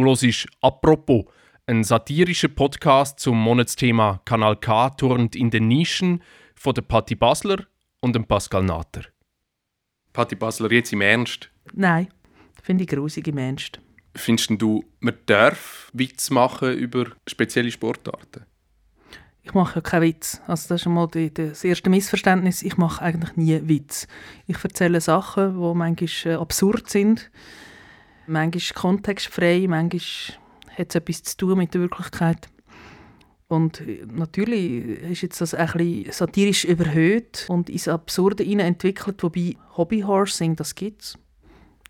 Du hörst «Apropos», ein satirischer Podcast zum Monatsthema «Kanal K turnt in den Nischen» von der Patti Basler und dem Pascal Natter. Patti Basler, jetzt im Ernst? Nein, finde ich grusig im Ernst. Findest du, man darf Witz machen über spezielle Sportarten? Ich mache ja keinen Witz. Also das ist schon mal die, das erste Missverständnis. Ich mache eigentlich nie Witz. Ich erzähle Sachen, die manchmal äh, absurd sind, manchmal kontextfrei, manchmal hat es etwas zu tun mit der Wirklichkeit. Und äh, natürlich ist jetzt das ein bisschen satirisch überhöht und ins Absurde entwickelt, wobei Hobbyhorsing, das gibt es.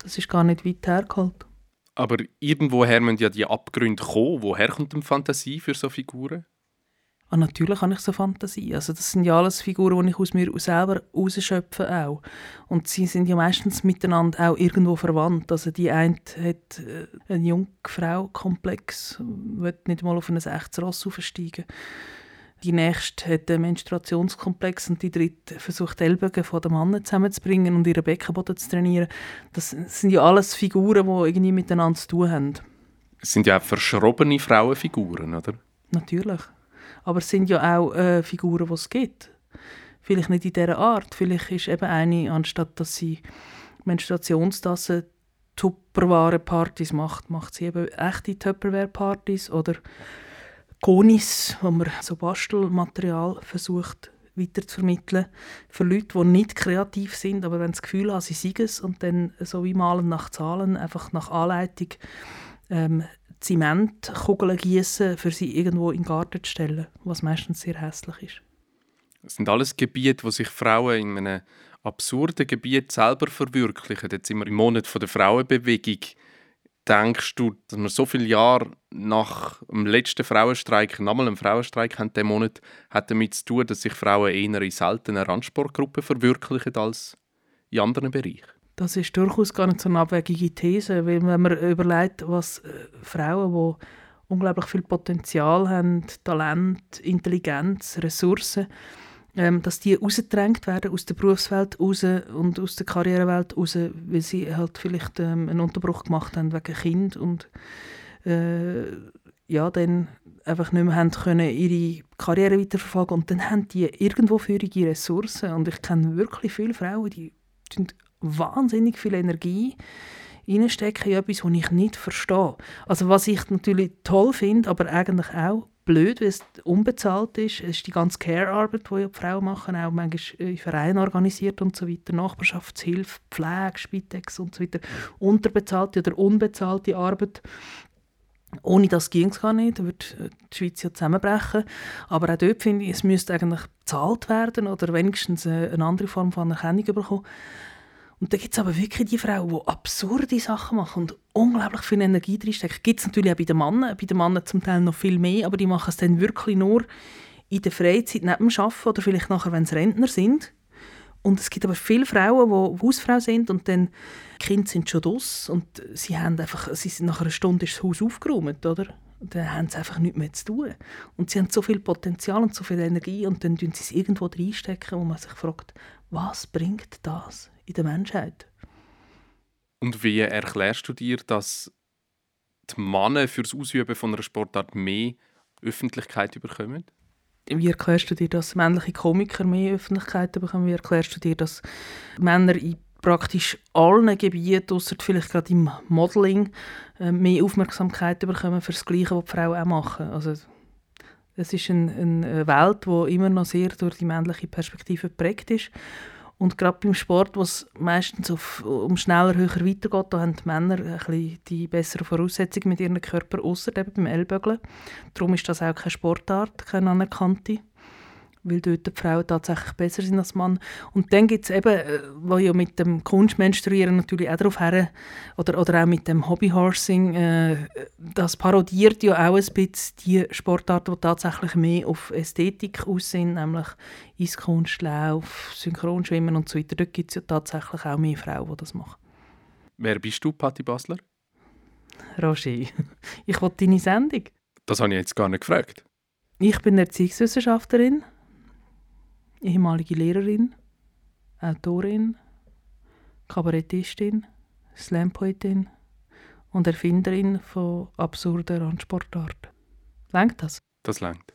Das ist gar nicht weit hergeholt. Aber irgendwoher müssen ja die Abgründe kommen. Woher kommt die Fantasie für so Figuren? Und ah, natürlich habe ich so Fantasie. Also das sind ja alles Figuren, die ich aus mir selber rausschöpfe auch. Und sie sind ja meistens miteinander auch irgendwo verwandt. Also die eine hat äh, einen Jungfrau-Komplex, will nicht mal auf ein echtes Ross aufsteigen. Die nächste hat einen Menstruationskomplex und die dritte versucht, die Ellbogen von den Männern zusammenzubringen und ihren Beckenboden zu trainieren. Das sind ja alles Figuren, die irgendwie miteinander zu tun haben. Es sind ja auch verschrobene Frauenfiguren, oder? Natürlich. Aber es sind ja auch äh, Figuren, die es gibt. Vielleicht nicht in dieser Art. Vielleicht ist eben eine, anstatt dass sie Menstruationstassen Tupperware-Partys macht, macht sie eben echte Tupperware-Partys oder Konis, wo man so Bastelmaterial versucht weiter zu vermitteln für Leute, die nicht kreativ sind, aber wenn das Gefühl haben, sie seien es und dann so wie malen nach Zahlen, einfach nach Anleitung ähm, Zementkugeln gießen, für sie irgendwo in den Garten zu stellen, was meistens sehr hässlich ist. Das sind alles Gebiete, wo sich Frauen in einem absurden Gebiet selber verwirklichen. Jetzt sind wir im Monat der Frauenbewegung. Denkst du, dass wir so viele Jahre nach dem letzten Frauenstreik, nochmal einen Frauenstreik haben, diesen Monat, hat damit zu tun, dass sich Frauen eher in seltenen Randsportgruppen verwirklichen als in anderen Bereichen? Das ist durchaus gar nicht so eine abwegige These, weil wenn man überlegt, was äh, Frauen, die unglaublich viel Potenzial haben, Talent, Intelligenz, Ressourcen, ähm, dass die rausgedrängt werden aus der Berufswelt raus und aus der Karrierewelt raus, weil sie halt vielleicht ähm, einen Unterbruch gemacht haben wegen Kind und äh, ja, dann einfach nicht mehr haben können ihre Karriere weiterverfolgen. Und dann haben die irgendwo feurige Ressourcen. Und ich kenne wirklich viele Frauen, die sind wahnsinnig viel Energie reinstecken in etwas, was ich nicht verstehe. Also was ich natürlich toll finde, aber eigentlich auch blöd, weil es unbezahlt ist. Es ist die ganze Care-Arbeit, die ja die Frauen machen, auch manchmal in Vereinen organisiert und so weiter, Nachbarschaftshilfe, Pflege, Spitex und so weiter, unterbezahlte oder unbezahlte Arbeit. Ohne das ging es gar nicht, da würde die Schweiz ja zusammenbrechen. Aber auch dort finde ich, es müsste eigentlich bezahlt werden oder wenigstens eine andere Form von Anerkennung bekommen. Und da gibt es aber wirklich die Frauen, die absurde Sachen machen und unglaublich viel Energie drinstecken. Gibt es natürlich auch bei den Männern, bei den Männern zum Teil noch viel mehr, aber die machen es dann wirklich nur in der Freizeit neben dem Arbeiten oder vielleicht nachher, wenn sie Rentner sind. Und es gibt aber viele Frauen, die Hausfrau sind und dann die Kinder sind schon draus und sie haben einfach, sie sind nach einer Stunde ist das Haus aufgeräumt, oder? Dann haben sie einfach nichts mehr zu tun. Und sie haben so viel Potenzial und so viel Energie und dann tun sie es irgendwo reinstecken, wo man sich fragt, was bringt das in der Menschheit? Und wie erklärst du dir, dass die Männer für das Ausüben von einer Sportart mehr Öffentlichkeit bekommen? Wie erklärst du dir, dass männliche Komiker mehr Öffentlichkeit bekommen? Wie erklärst du dir, dass Männer in praktisch allen Gebieten, außer vielleicht gerade im Modeling, äh, mehr Aufmerksamkeit bekommen für das Gleiche, was die Frauen auch machen. Also, es ist ein, eine Welt, die immer noch sehr durch die männliche Perspektive geprägt ist. Und gerade beim Sport, wo es meistens auf, um schneller, höher weitergeht, da haben die Männer ein die besseren Voraussetzungen mit ihrem Körper, außer beim Ellbögeln. Darum ist das auch keine Sportart, keine anerkannte weil dort die Frauen tatsächlich besser sind als Mann. Und dann gibt es eben, äh, wo ja mit dem Kunstmenstruieren natürlich auch darauf her, oder, oder auch mit dem Hobbyhorsing, äh, das parodiert ja auch ein bisschen die Sportarten, die tatsächlich mehr auf Ästhetik aussehen, nämlich Eiskunstlauf, Synchronschwimmen und so weiter. Dort gibt es ja tatsächlich auch mehr Frauen, die das machen. Wer bist du, Patti Basler? Roger, ich wollte deine Sendung. Das habe ich jetzt gar nicht gefragt. Ich bin Erziehungswissenschaftlerin ehemalige Lehrerin, Autorin, Kabarettistin, Slampoetin und Erfinderin von absurden Randsportarten. Längt das? Das längt.